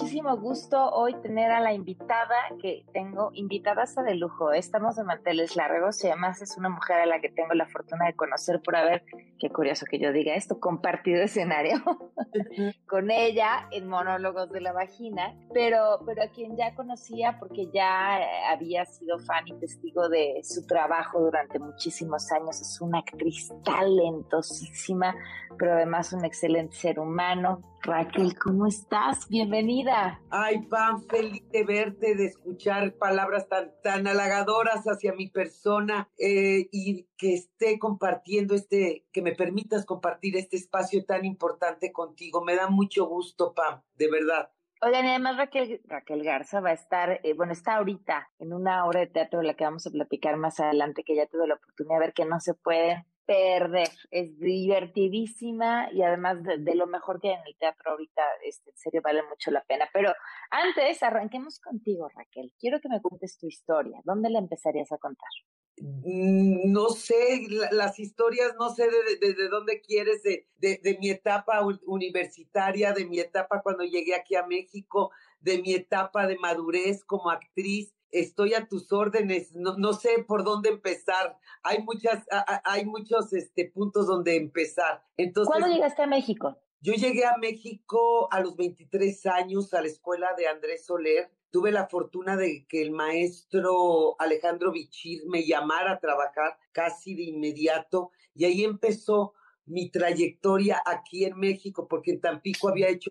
Muchísimo gusto hoy tener a la invitada que tengo, invitada hasta de lujo. Estamos de manteles largos y además es una mujer a la que tengo la fortuna de conocer por haber, qué curioso que yo diga esto, compartido escenario con ella en Monólogos de la Vagina, pero, pero a quien ya conocía porque ya eh, había sido fan y testigo de su trabajo durante muchísimos años. Es una actriz talentosísima, pero además un excelente ser humano. Raquel, ¿cómo estás? Bienvenida. Ay, Pam, feliz de verte, de escuchar palabras tan, tan halagadoras hacia mi persona eh, y que esté compartiendo este, que me permitas compartir este espacio tan importante contigo. Me da mucho gusto, Pam, de verdad. Oigan, y además Raquel, Raquel Garza va a estar, eh, bueno, está ahorita en una obra de teatro de la que vamos a platicar más adelante, que ya tuve la oportunidad de ver que no se pueden perder. Es divertidísima y además de, lo mejor que hay en el teatro ahorita, este, en serio vale mucho la pena. Pero antes, arranquemos contigo, Raquel. Quiero que me cuentes tu historia. ¿Dónde la empezarías a contar? Mm, No sé, la- las historias, no sé de, de- de dónde quieres, de, de, mi etapa universitaria, de mi etapa cuando llegué aquí a México, de mi etapa de madurez como actriz. Estoy a tus órdenes, no, no sé por dónde empezar. Hay muchas, a- hay muchos este, puntos donde empezar. Entonces, ¿Cuándo llegaste a México? yo llegué a México a los 23 años a la escuela de Andrés Soler. Tuve la fortuna de que el maestro Alejandro Bichir me llamara a trabajar casi de inmediato y ahí empezó mi trayectoria aquí en México, porque en Tampico había hecho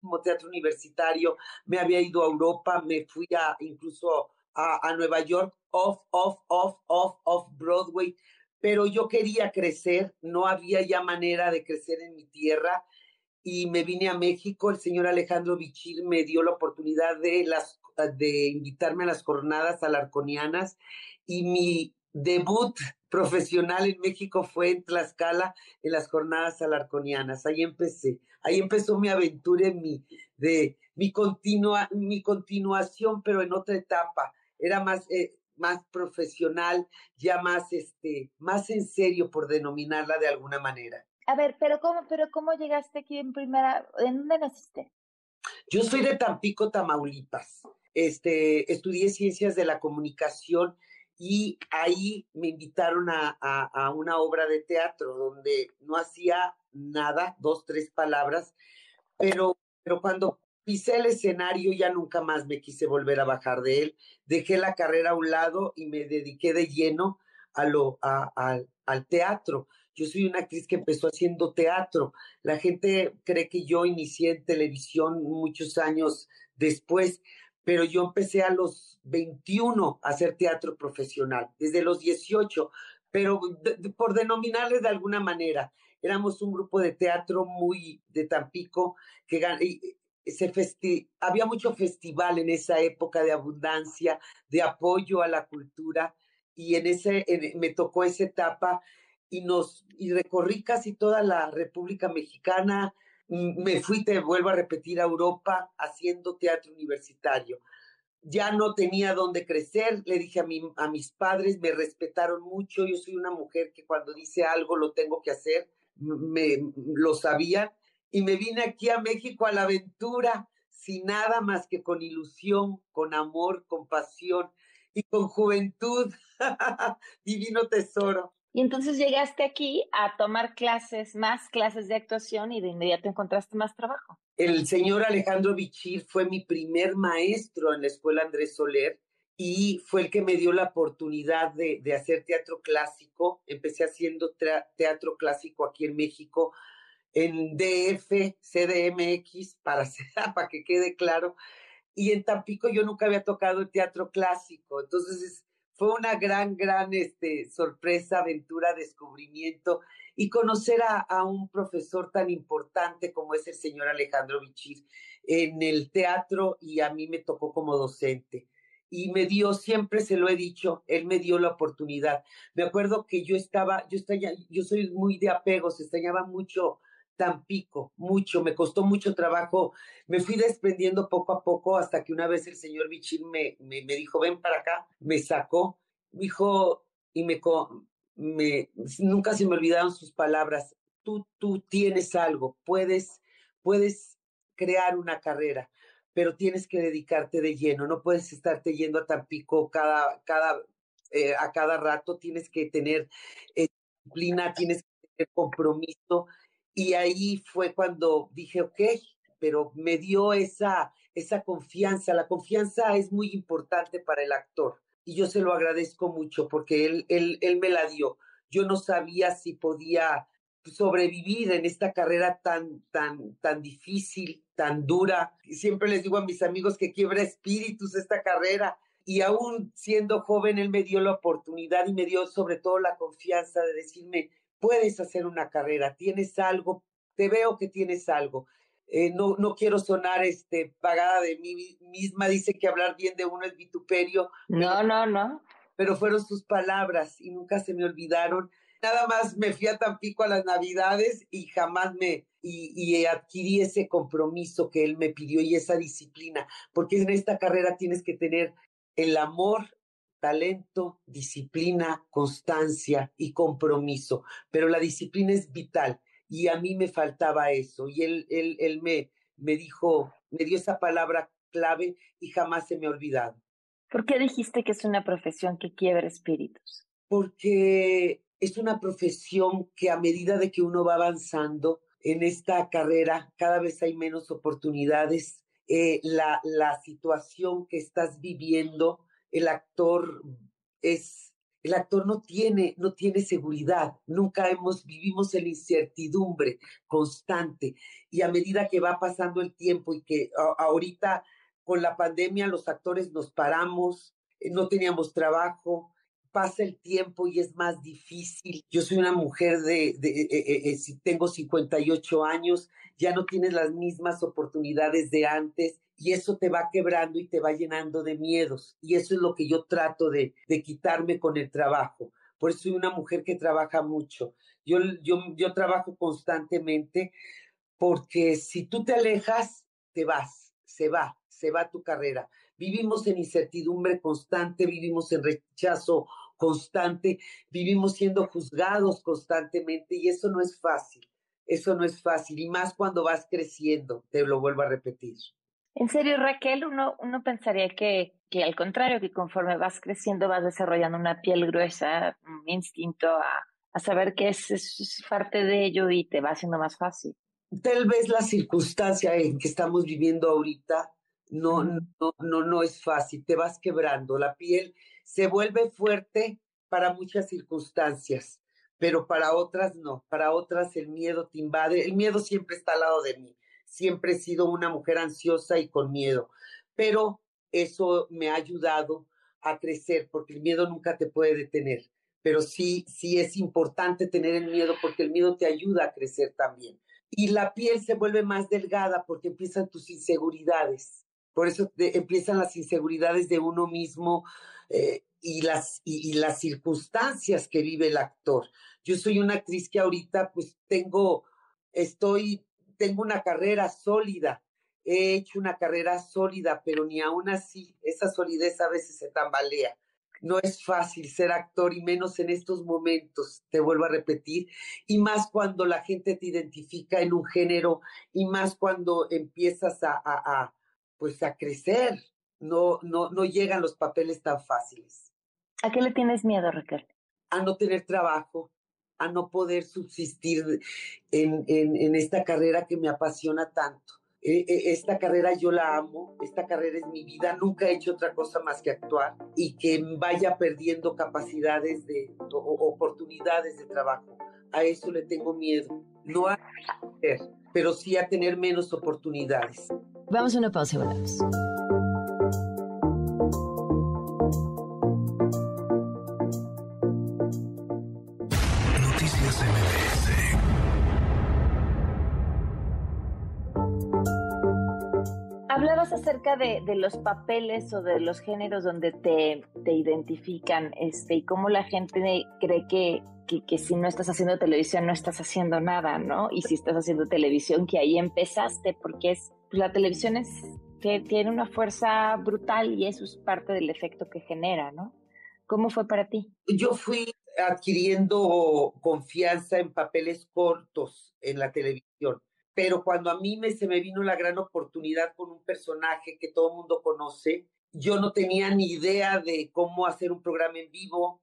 como teatro universitario, me había ido a Europa, me fui a incluso a, a Nueva York, off, off, off, off, off Broadway, pero yo quería crecer, no había ya manera de crecer en mi tierra y me vine a México. El señor Alejandro Bichir me dio la oportunidad de, las, de invitarme a las jornadas alarconianas y mi debut profesional en México fue en Tlaxcala en las jornadas alarconianas. Ahí empecé, ahí empezó mi aventura en mi, de, mi, continua, mi continuación, pero en otra etapa. Era más, eh, más profesional, ya más, este, más en serio, por denominarla de alguna manera. A ver, pero ¿cómo, pero cómo llegaste aquí en primera? ¿En dónde naciste? Yo soy de Tampico, Tamaulipas. Este, estudié ciencias de la comunicación y ahí me invitaron a, a, a una obra de teatro donde no hacía nada, dos, tres palabras, pero, pero cuando pisé el escenario ya nunca más me quise volver a bajar de él. Dejé la carrera a un lado y me dediqué de lleno a lo, a, a, al teatro. Yo soy una actriz que empezó haciendo teatro. La gente cree que yo inicié en televisión muchos años después, pero yo empecé a los 21 a hacer teatro profesional, desde los 18, pero de, de, por denominarles de alguna manera. Éramos un grupo de teatro muy de Tampico que se había mucho festival en esa época de abundancia, de apoyo a la cultura y en ese me tocó esa etapa y nos y recorrí casi toda la República Mexicana, me fui, te vuelvo a repetir, a Europa haciendo teatro universitario. Ya no tenía dónde crecer, le dije a, mi, a mis padres, me respetaron mucho, yo soy una mujer que cuando dice algo lo tengo que hacer, me, lo sabían, y me vine aquí a México a la aventura, sin nada más que con ilusión, con amor, con pasión y con juventud. Divino tesoro. Y entonces llegaste aquí a tomar clases, más clases de actuación y de inmediato encontraste más trabajo. El señor Alejandro Bichir fue mi primer maestro en la escuela Andrés Soler y fue el que me dio la oportunidad de, de hacer teatro clásico. Empecé haciendo teatro clásico aquí en México, en DF, CDMX, para, para que quede claro. Y en Tampico yo nunca había tocado el teatro clásico. Entonces fue una gran, gran este, sorpresa, aventura, descubrimiento y conocer a, a, un profesor tan importante como es el señor Alejandro Bichir en el teatro y a mí me tocó como docente y me dio, siempre se lo he dicho, él me dio la oportunidad. Me acuerdo que yo estaba, yo estaba, yo soy muy de apego, se extrañaba mucho Tampico, mucho, me costó mucho trabajo, me fui desprendiendo poco a poco hasta que una vez el señor Bichín me, me, me dijo, ven para acá, me sacó, dijo, y me, me, nunca se me olvidaron sus palabras, tú, tú tienes algo, puedes, puedes crear una carrera pero tienes que dedicarte de lleno, no puedes estarte yendo a Tampico cada, cada, eh, a cada rato, tienes que tener eh, disciplina, tienes que tener compromiso. Y ahí fue cuando dije, ok, pero me dio esa, esa confianza. La confianza es muy importante para el actor y yo se lo agradezco mucho porque él, él, él me la dio. Yo no sabía si podía sobrevivir en esta carrera tan, tan, tan difícil, tan dura. Y siempre les digo a mis amigos que quiebra espíritus esta carrera. Y aún siendo joven, él me dio la oportunidad y me dio sobre todo la confianza de decirme, puedes hacer una carrera, tienes algo, te veo que tienes algo. Eh, no, no quiero sonar este, pagada de mí misma, dice que hablar bien de uno es vituperio. No, no, no. Pero fueron sus palabras y nunca se me olvidaron nada más me fui a Tampico a las Navidades y jamás me, y, y, adquirí ese compromiso que él me pidió y esa disciplina, porque en esta carrera tienes que tener el amor, talento, disciplina, constancia y compromiso, pero la disciplina es vital y a mí me faltaba eso y él, él, él me, me dijo, me dio esa palabra clave y jamás se me ha olvidado. ¿Por qué dijiste que es una profesión que quiebra espíritus? Porque es una profesión que a medida de que uno va avanzando en esta carrera, cada vez hay menos oportunidades. Eh, la, la situación que estás viviendo, el actor es, el actor no tiene, no tiene seguridad. Nunca hemos, vivimos en incertidumbre constante. Y a medida que va pasando el tiempo y que ahorita con la pandemia los actores nos paramos, eh, no teníamos trabajo, pasa el tiempo y es más difícil. Yo soy una mujer de, de eh, eh, tengo 58 años, ya no tienes las mismas oportunidades de antes y eso te va quebrando y te va llenando de miedos. Y eso es lo que yo trato de, quitarme con el trabajo. Por eso soy una mujer que trabaja mucho. Yo, yo, yo trabajo constantemente porque si tú te alejas, te vas, se va, se va tu carrera. Vivimos en incertidumbre constante, vivimos en rechazo constante, vivimos siendo juzgados constantemente y eso no es fácil, eso no es fácil y más cuando vas creciendo, te lo vuelvo a repetir. En serio, Raquel, uno, uno pensaría que, que al contrario, que conforme vas creciendo vas desarrollando una piel gruesa, un instinto a, a saber que es, es parte de ello y te va haciendo más fácil. Tal vez la circunstancia en que estamos viviendo ahorita no, no, no, no es fácil, te vas quebrando, la piel se vuelve fuerte para muchas circunstancias, pero para otras no, para otras el miedo te invade, el miedo siempre está al lado de mí, siempre he sido una mujer ansiosa y con miedo, pero eso me ha ayudado a crecer porque el miedo nunca te puede detener, pero sí, sí es importante tener el miedo porque el miedo te ayuda a crecer también. Y la piel se vuelve más delgada porque empiezan tus inseguridades por eso empiezan las inseguridades de uno mismo eh, y, las, y, y, las circunstancias que vive el actor. Yo soy una actriz que ahorita pues tengo, estoy, tengo una carrera sólida, he hecho una carrera sólida, pero ni aún así esa solidez a veces se tambalea. No es fácil ser actor y menos en estos momentos, te vuelvo a repetir, y más cuando la gente te identifica en un género y más cuando empiezas a, a, a pues a crecer. No, no, no llegan los papeles tan fáciles. ¿A qué le tienes miedo, Raquel? A no tener trabajo, a no poder subsistir en, en, en esta carrera que me apasiona tanto. eh, eh, esta carrera yo la amo, esta carrera es mi vida, nunca he hecho otra cosa más que actuar y que vaya perdiendo capacidades de o, oportunidades de trabajo. A eso le tengo miedo, no a pero sí a tener menos oportunidades. Vamos a una pausa y volvemos. Hablabas acerca de, los papeles o de los géneros donde te, te identifican este, y cómo la gente cree que, que, si no estás haciendo televisión no estás haciendo nada, ¿no? Y si estás haciendo televisión, que ahí empezaste, porque es pues, la televisión es que tiene una fuerza brutal y eso es parte del efecto que genera, ¿no? ¿Cómo fue para ti? Yo fui adquiriendo confianza en papeles cortos en la televisión pero cuando a mí me, se me vino la gran oportunidad con un personaje que todo el mundo conoce, yo no tenía ni idea de cómo hacer un programa en vivo,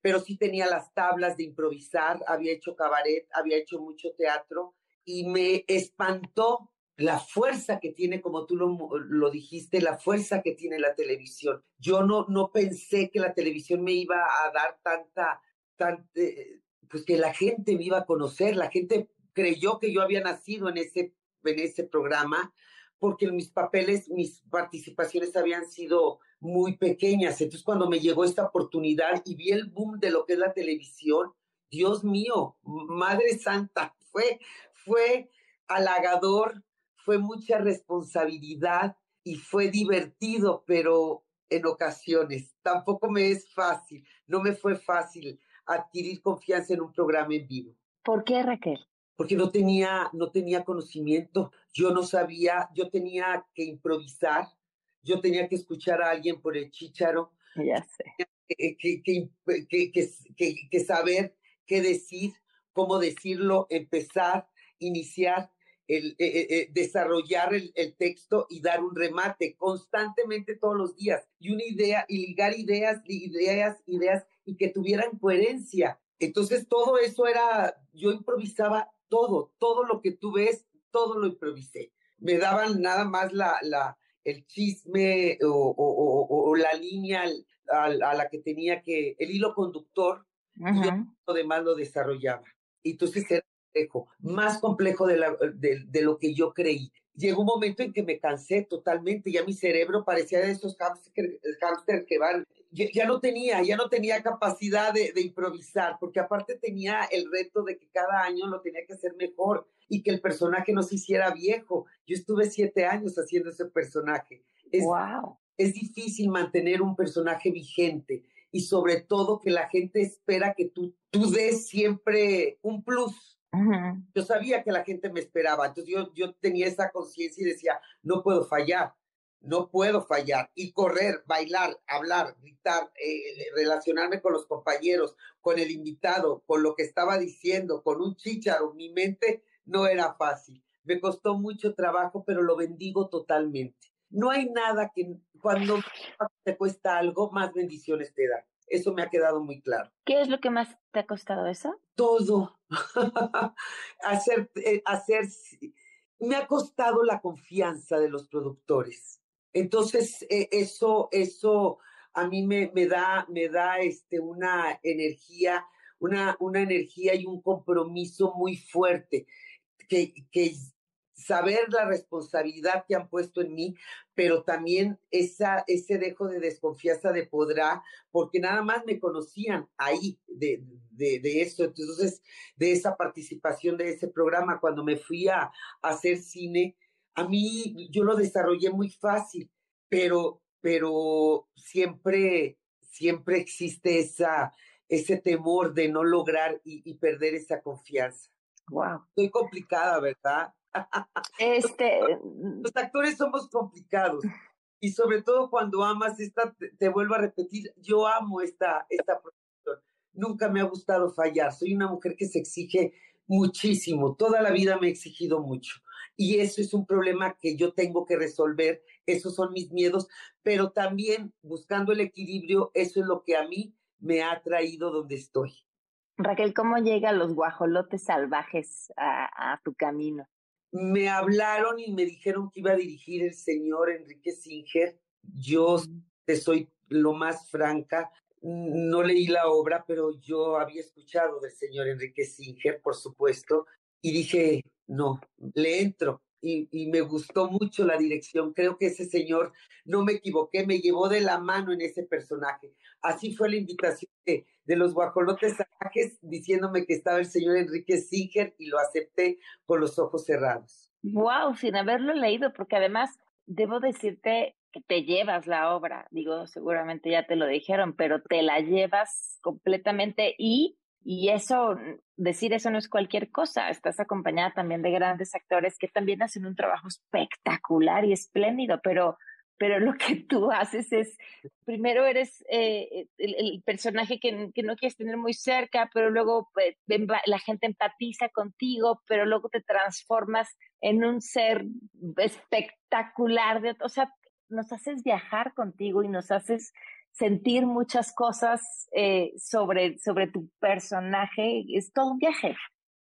pero sí tenía las tablas de improvisar, había hecho cabaret, había hecho mucho teatro y me espantó la fuerza que tiene, como tú lo, dijiste, la fuerza que tiene la televisión. Yo no, no pensé que la televisión me iba a dar tanta, tanta, eh, pues que la gente me iba a conocer, la gente creyó que yo había nacido en ese, en ese programa porque mis papeles, mis participaciones habían sido muy pequeñas. Entonces, cuando me llegó esta oportunidad y vi el boom de lo que es la televisión, Dios mío, Madre Santa, fue, fue halagador, fue mucha responsabilidad y fue divertido, pero en ocasiones tampoco me es fácil, no me fue fácil adquirir confianza en un programa en vivo. ¿Por qué, Raquel? Porque no tenía, no tenía conocimiento, yo no sabía, yo tenía que improvisar, yo tenía que escuchar a alguien por el chícharo, ya sé. Que, que, que, que, saber qué decir, cómo decirlo, empezar, iniciar, el, eh, eh, eh, desarrollar el, el, texto y dar un remate constantemente todos los días y una idea y ligar ideas, ideas, ideas y que tuvieran coherencia. Entonces todo eso era, yo improvisaba todo, todo lo que tú ves, todo lo improvisé. Me daban nada más la, la, el chisme o, la línea a, la que tenía que, el hilo conductor, y yo lo demás lo desarrollaba. Y entonces era complejo, más complejo de, la, de, de, lo que yo creí. Llegó un momento en que me cansé totalmente, ya mi cerebro parecía de esos hamsters que van ya, no tenía, ya no tenía capacidad de, improvisar, porque aparte tenía el reto de que cada año lo tenía que hacer mejor y que el personaje no se hiciera viejo. Yo estuve siete años haciendo ese personaje. Es, wow. es difícil mantener un personaje vigente y sobre todo que la gente espera que tú, tú des siempre un plus. Yo sabía que la gente me esperaba, entonces yo, yo tenía esa conciencia y decía, no puedo fallar no puedo fallar. Y correr, bailar, hablar, gritar, eh, relacionarme con los compañeros, con el invitado, con lo que estaba diciendo, con un chicharo, mi mente no era fácil. Me costó mucho trabajo, pero lo bendigo totalmente. No hay nada que cuando te cuesta algo, más bendiciones te da. Eso me ha quedado muy claro. ¿Qué es lo que más te ha costado eso? Todo. hacer, eh, hacer, me ha costado la confianza de los productores entonces, eh, eso, eso a mí me, me, da, me da este, una energía, una, una energía y un compromiso muy fuerte, que, que saber la responsabilidad que han puesto en mí, pero también esa, ese dejo de desconfianza de podrá, porque nada más me conocían ahí de, de, de eso, entonces de esa participación de ese programa, cuando me fui a hacer cine, a mí yo lo desarrollé muy fácil, pero, pero siempre, siempre existe esa, ese temor de no lograr y, perder esa confianza. Wow. Soy complicada, ¿verdad? Este. Los actores somos complicados. Y sobre todo cuando amas esta, te, vuelvo a repetir, yo amo esta, esta profesión. Nunca me ha gustado fallar. Soy una mujer que se exige muchísimo. Toda la vida me he exigido mucho. Y eso es un problema que yo tengo que resolver. Esos son mis miedos, pero también buscando el equilibrio, eso es lo que a mí me ha traído donde estoy. Raquel, ¿cómo llegan los guajolotes salvajes a, tu camino? me hablaron y me dijeron que iba a dirigir el señor Enrique Singer. Yo te soy lo más franca, no leí la obra, pero yo había escuchado del señor Enrique Singer, por supuesto, y dije, no, le entro. Y, y, me gustó mucho la dirección. Creo que ese señor, no me equivoqué, me llevó de la mano en ese personaje. Así fue la invitación de, los guajolotes salvajes, diciéndome que estaba el señor Enrique Singer y lo acepté con los ojos cerrados. Wow, sin haberlo leído, porque además debo decirte que te llevas la obra. Digo, seguramente ya te lo dijeron, pero te la llevas completamente y y eso, decir eso no es cualquier cosa. Estás acompañada también de grandes actores que también hacen un trabajo espectacular y espléndido, pero, pero lo que tú haces es, primero eres eh, el, el, personaje que, que, no quieres tener muy cerca, pero luego pues, la gente empatiza contigo, pero luego te transformas en un ser espectacular. De, o sea, nos haces viajar contigo y nos haces sentir muchas cosas eh, sobre, sobre tu personaje. Es todo un viaje.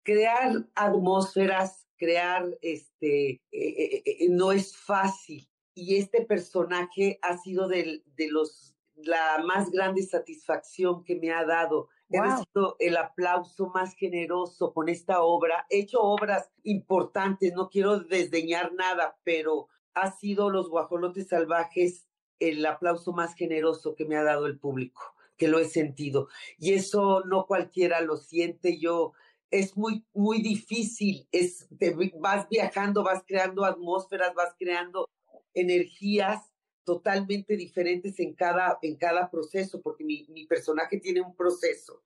Crear atmósferas, crear, este, eh, eh, no es fácil. Y este personaje ha sido de, de los, la más grande satisfacción que me ha dado. Wow. He recibido el aplauso más generoso con esta obra. He hecho obras importantes, no quiero desdeñar nada, pero ha sido Los Guajolotes Salvajes el aplauso más generoso que me ha dado el público, que lo he sentido. Y eso no cualquiera lo siente. Yo es muy, muy difícil. Es, te vas viajando, vas creando atmósferas, vas creando energías totalmente diferentes en cada, en cada proceso, porque mi, mi personaje tiene un proceso.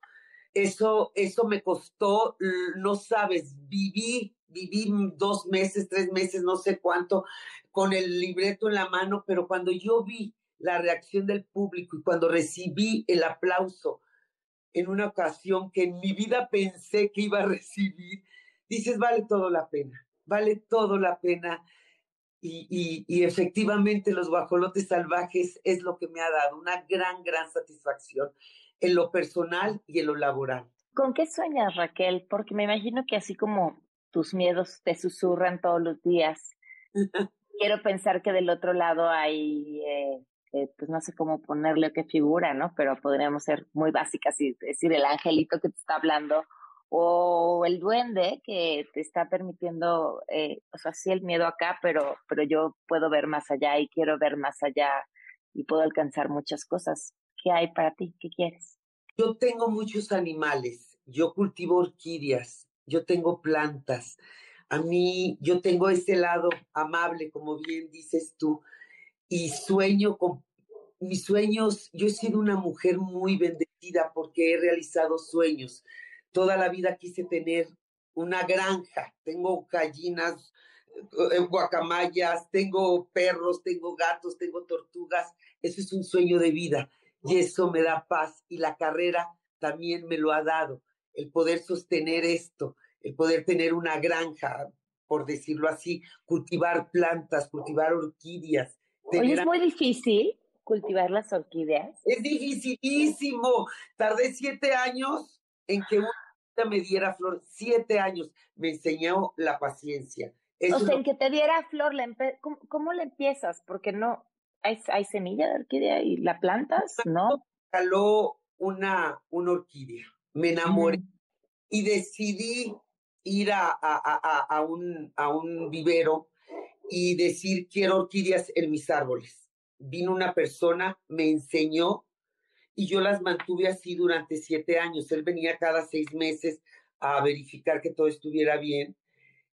Eso, eso me costó, no sabes, viví, viví dos meses, tres meses, no sé cuánto, con el libreto en la mano, pero cuando yo vi la reacción del público y cuando recibí el aplauso en una ocasión que en mi vida pensé que iba a recibir, dices, vale todo la pena, vale todo la pena. Y, y, y, efectivamente los guajolotes salvajes es lo que me ha dado una gran, gran satisfacción en lo personal y en lo laboral. ¿Con qué sueñas, Raquel? Porque me imagino que así como tus miedos te susurran todos los días, quiero pensar que del otro lado hay, eh, eh, pues no sé cómo ponerle qué figura, ¿no? Pero podríamos ser muy básicas y decir el angelito que te está hablando o el duende que te está permitiendo, eh, o sea, sí el miedo acá, pero, pero yo puedo ver más allá y quiero ver más allá y puedo alcanzar muchas cosas. ¿Qué hay para ti? ¿Qué quieres? Yo tengo muchos animales, yo cultivo orquídeas, yo tengo plantas. A mí, yo tengo ese lado amable, como bien dices tú, y sueño con mis sueños. Yo he sido una mujer muy bendecida porque he realizado sueños. Toda la vida quise tener una granja. Tengo gallinas, eh, guacamayas, tengo perros, tengo gatos, tengo tortugas. Eso es un sueño de vida y eso me da paz. Y la carrera también me lo ha dado. El poder sostener esto, el poder tener una granja, por decirlo así, cultivar plantas, cultivar orquídeas. Oye, es muy difícil cultivar las orquídeas. Es dificilísimo. Tardé siete años en que una me diera flor. Siete años. Me enseñó la paciencia. Eso o sea, en que te diera flor, ¿cómo, ¿cómo, le empiezas? Porque no, hay, hay semilla de orquídea y la plantas, ¿no? Caló una, una orquídea. Me enamoré y decidí ir a, a, a, a, un, a un vivero y decir quiero orquídeas en mis árboles. Vino una persona, me enseñó y yo las mantuve así durante siete años. Él venía cada seis meses a verificar que todo estuviera bien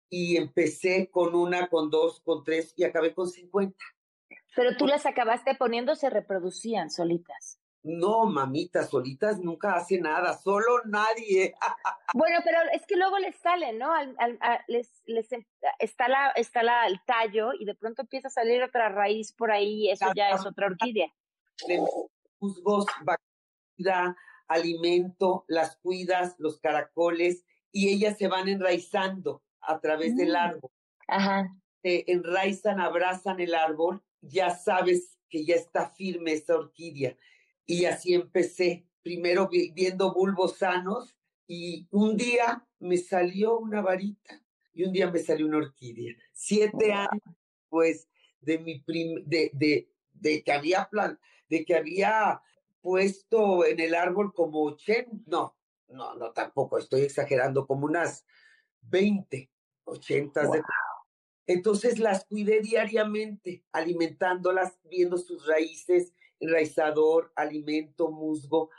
y empecé con una, con dos, con tres y acabé con cincuenta. Pero tú las acabaste poniendo, se reproducían solitas. No, mamita, solitas nunca hace nada, solo nadie. bueno, pero es que luego les sale, ¿no? Al, al, a, les, les em, está la, está la, el tallo y de pronto empieza a salir otra raíz por ahí y eso ya es otra orquídea. Musgos, bacteria, alimento, las cuidas, los caracoles y ellas se van enraizando a través mm. del árbol. Ajá. Se enraizan, abrazan el árbol, ya sabes que ya está firme esa orquídea y así empecé, primero viendo bulbos sanos y un día me salió una varita. y un día me salió una orquídea. Siete años después de mi prim de, de, de que había plan, de que había puesto en el árbol como 80, no, no, no, tampoco, estoy exagerando, como unas 20, 80 de entonces las cuidé diariamente, alimentándolas, viendo sus raíces, enraizador, alimento, musgo.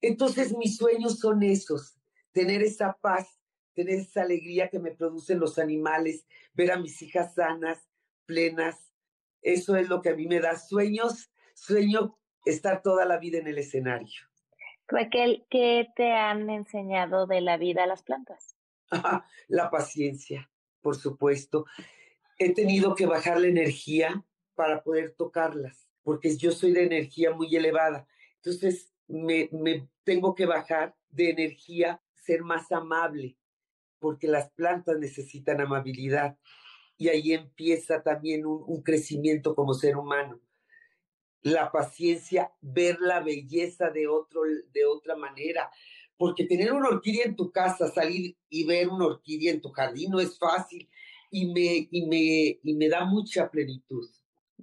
Entonces mis sueños son esos, tener esa paz, tener esa alegría que me producen los animales, ver a mis hijas sanas, plenas. Eso es lo que a mí me da sueños, sueño estar toda la vida en el escenario. Raquel, ¿qué te han enseñado de la vida a las plantas? la paciencia, por supuesto he tenido que bajar la energía para poder tocarlas, porque yo soy de energía muy elevada. Entonces, me, tengo que bajar de energía, ser más amable, porque las plantas necesitan amabilidad. Y ahí empieza también un, un crecimiento como ser humano. La paciencia, ver la belleza de, otro, de otra manera, porque tener una orquídea en tu casa, salir y ver una orquídea en tu jardín no es fácil y me, y me, y me da mucha plenitud.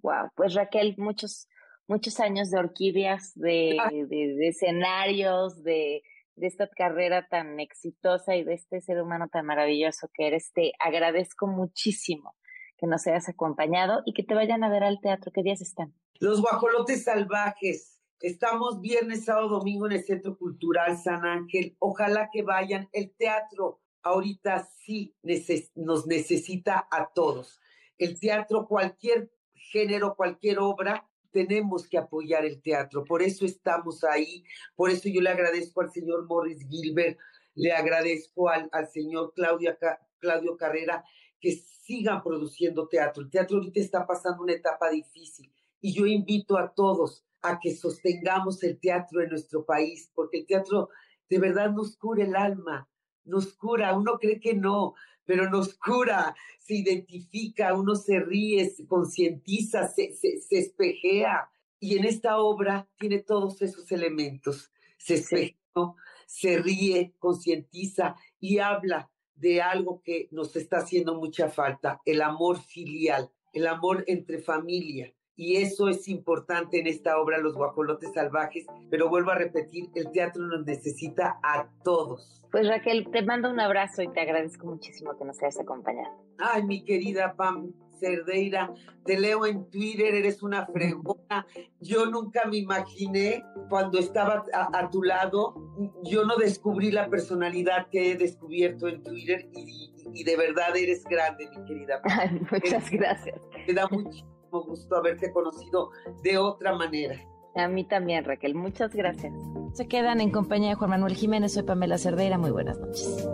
Wow, pues Raquel, muchos, muchos años de orquídeas, de, de, escenarios, de, de esta carrera tan exitosa y de este ser humano tan maravilloso que eres. Te agradezco muchísimo que nos hayas acompañado y que te vayan a ver al teatro. ¿Qué días están? Los guajolotes salvajes. Estamos viernes, sábado, domingo en el Centro Cultural San Ángel. Ojalá que vayan. El teatro ahorita sí nos necesita a todos. El teatro, cualquier género, cualquier obra, tenemos que apoyar el teatro. Por eso estamos ahí. Por eso yo le agradezco al señor Morris Gilbert, le agradezco al, al señor Claudio, Claudio Carrera que sigan produciendo teatro. El teatro ahorita está pasando una etapa difícil y yo invito a todos a que sostengamos el teatro en nuestro país, porque el teatro de verdad nos cura el alma, nos cura, uno cree que no, pero nos cura, se identifica, uno se ríe, se concientiza, se, se, espejea. Y en esta obra tiene todos esos elementos. Se espejea, se ríe, concientiza y habla de algo que nos está haciendo mucha falta, el amor filial, el amor entre familia, y eso es importante en esta obra, Los Guajolotes Salvajes, pero vuelvo a repetir, el teatro nos necesita a todos. Pues Raquel, te mando un abrazo y te agradezco muchísimo que nos hayas acompañado. Ay, mi querida Pam Cerdeira, te leo en Twitter, eres una fregona. Yo nunca me imaginé cuando estaba a, tu lado, yo no descubrí la personalidad que he descubierto en Twitter y, de verdad eres grande, mi querida. Ay, muchas gracias. Te da mucho gusto haberte conocido de otra manera. A mí también, Raquel. Muchas gracias. Se quedan en compañía de Juan Manuel Jiménez. Soy Pamela Cerdeira. Muy buenas noches.